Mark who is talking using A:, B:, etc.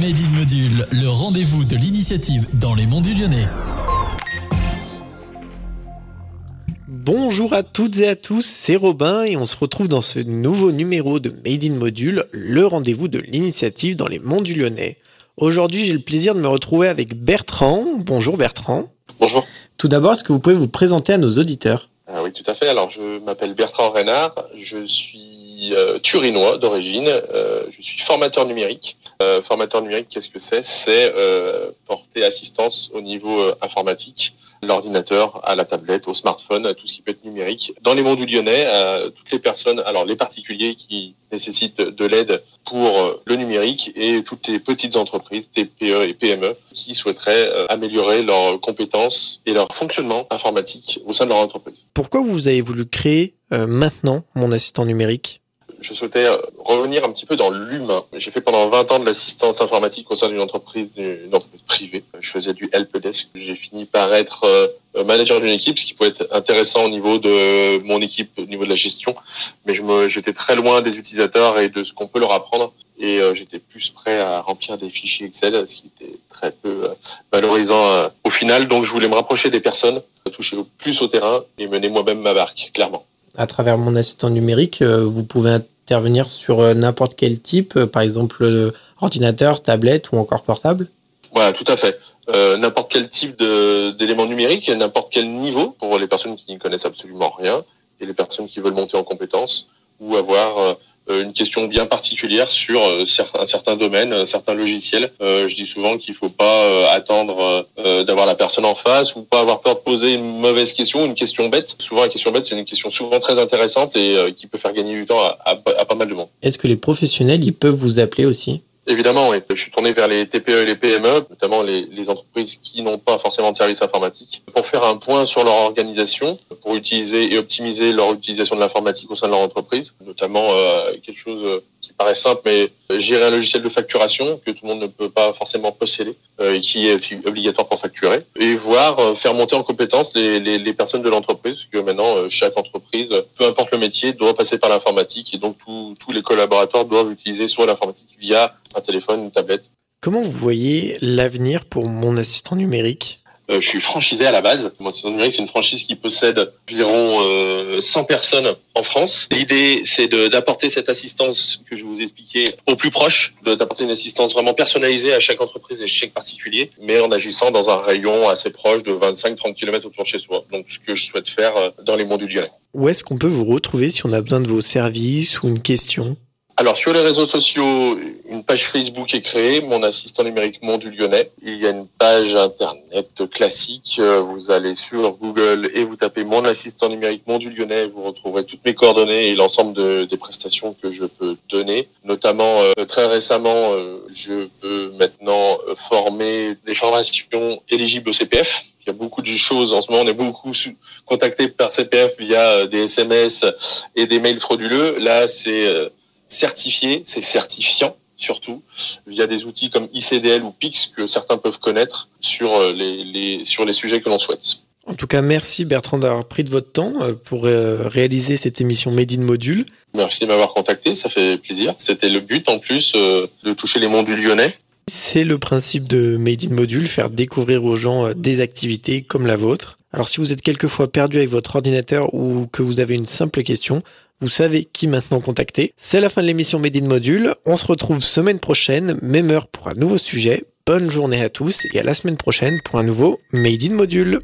A: Made in Module, le rendez-vous de l'initiative dans les monts du Lyonnais.
B: Bonjour à toutes et à tous, c'est Robin et on se retrouve dans ce nouveau numéro de Made in Module, le rendez-vous de l'initiative dans les monts du Lyonnais. Aujourd'hui, j'ai le plaisir de me retrouver avec Bertrand. Bonjour Bertrand.
C: Bonjour.
B: Tout d'abord, est-ce que vous pouvez vous présenter à nos auditeurs?
C: Ah Oui, tout à fait. Alors, je m'appelle Bertrand Reynard, je suis euh, turinois d'origine, euh, je suis formateur numérique. Euh, formateur numérique, qu'est-ce que c'est? C'est porter assistance au niveau informatique l'ordinateur, à la tablette, au smartphone, à tout ce qui peut être numérique. Dans les mondes du Lyonnais, à toutes les personnes, alors les particuliers qui nécessitent de l'aide pour euh, le numérique et toutes les petites entreprises, TPE et PME, qui souhaiteraient euh, améliorer leurs compétences et leur fonctionnement informatique au sein de leur entreprise.
B: Pourquoi vous avez voulu créer euh, maintenant mon assistant numérique?
C: Je souhaitais revenir un petit peu dans l'humain. J'ai fait pendant 20 ans de l'assistance informatique au sein d'une entreprise, d'une entreprise privée. Je faisais du helpdesk. J'ai fini par être euh, manager d'une équipe, ce qui pouvait être intéressant au niveau de mon équipe, au niveau de la gestion. Mais je me, j'étais très loin des utilisateurs et de ce qu'on peut leur apprendre. Et euh, j'étais plus prêt à remplir des fichiers Excel, ce qui était très peu euh, valorisant au final. Donc je voulais me rapprocher des personnes, toucher plus au terrain et mener moi-même ma barque, clairement
B: à travers mon assistant numérique, euh, vous pouvez intervenir sur euh, n'importe quel type, euh, par exemple ordinateur, tablette ou encore portable
C: Voilà, tout à fait. n'importe quel type d'éléments numériques, n'importe quel niveau pour les personnes qui n'y connaissent absolument rien et les personnes qui veulent monter en compétences ou avoir euh, une question bien particulière sur euh, un certain domaine, certains logiciels. Euh, je dis souvent qu'il faut pas attendre d'avoir la personne en face ou pas avoir peur de poser une mauvaise question, une question bête. Souvent, la question bête, c'est une question souvent très intéressante et qui peut faire gagner du temps à, à pas mal de monde.
B: Est-ce que les professionnels, ils peuvent vous appeler aussi?
C: Évidemment, oui. Je suis tourné vers les TPE et les PME, notamment les, les entreprises qui n'ont pas forcément de services informatiques, pour faire un point sur leur organisation, utiliser et optimiser leur utilisation de l'informatique au sein de leur entreprise, notamment euh, quelque chose euh, paraît simple, mais gérer un logiciel de facturation que tout le monde ne peut pas forcément posséder euh, et qui est obligatoire pour facturer, et voir euh, faire monter en compétence les, les, personnes de l'entreprise, parce que maintenant euh, chaque entreprise, peu importe le métier, doit passer par l'informatique, et donc tous les collaborateurs doivent utiliser soit l'informatique via un téléphone, une tablette.
B: Comment vous voyez l'avenir pour mon assistant numérique?
C: euh, je suis franchisé à la base. Assistant numérique, c'est une franchise qui possède environ euh, 100 personnes en France. L'idée, c'est d'apporter cette assistance que je vous ai expliqué au plus proche, d'apporter une assistance vraiment personnalisée à chaque entreprise et chaque particulier, mais en agissant dans un rayon assez proche de 25-30 km autour de chez soi. Donc, ce que je souhaite faire euh, dans les monts du Lyonnais.
B: Où est-ce qu'on peut vous retrouver si on a besoin de vos services ou une question?
C: Alors sur les réseaux sociaux, une page Facebook est créée, mon assistant numérique Mont du Lyonnais. Il y a une page internet classique. Vous allez sur Google et vous tapez mon assistant numérique Mont du Lyonnais. Vous retrouverez toutes mes coordonnées et l'ensemble des prestations que je peux donner. Notamment euh, très récemment, euh, je peux maintenant former des formations éligibles au CPF. Il y a beaucoup de choses en ce moment. On est beaucoup contacté par CPF via euh, des SMS et des mails frauduleux. Là, c'est certifié, c'est certifiant surtout via des outils comme ICDL ou Pix que certains peuvent connaître sur euh, les, les sur les sujets que l'on souhaite.
B: En tout cas, merci Bertrand d'avoir pris de votre temps euh, pour euh, réaliser cette émission Made in Module.
C: Merci de m'avoir contacté, ça fait plaisir. C'était le but en plus de toucher les mondes du Lyonnais.
B: C'est le principe de Made in Module, faire découvrir aux gens des activités comme la vôtre. Alors si vous êtes quelquefois perdu avec votre ordinateur ou que vous avez une simple question, vous savez qui maintenant contacter. C'est la fin de l'émission Made in Module. On se retrouve semaine prochaine, même heure pour un nouveau sujet. Bonne journée à tous et à la semaine prochaine pour un nouveau Made in Module.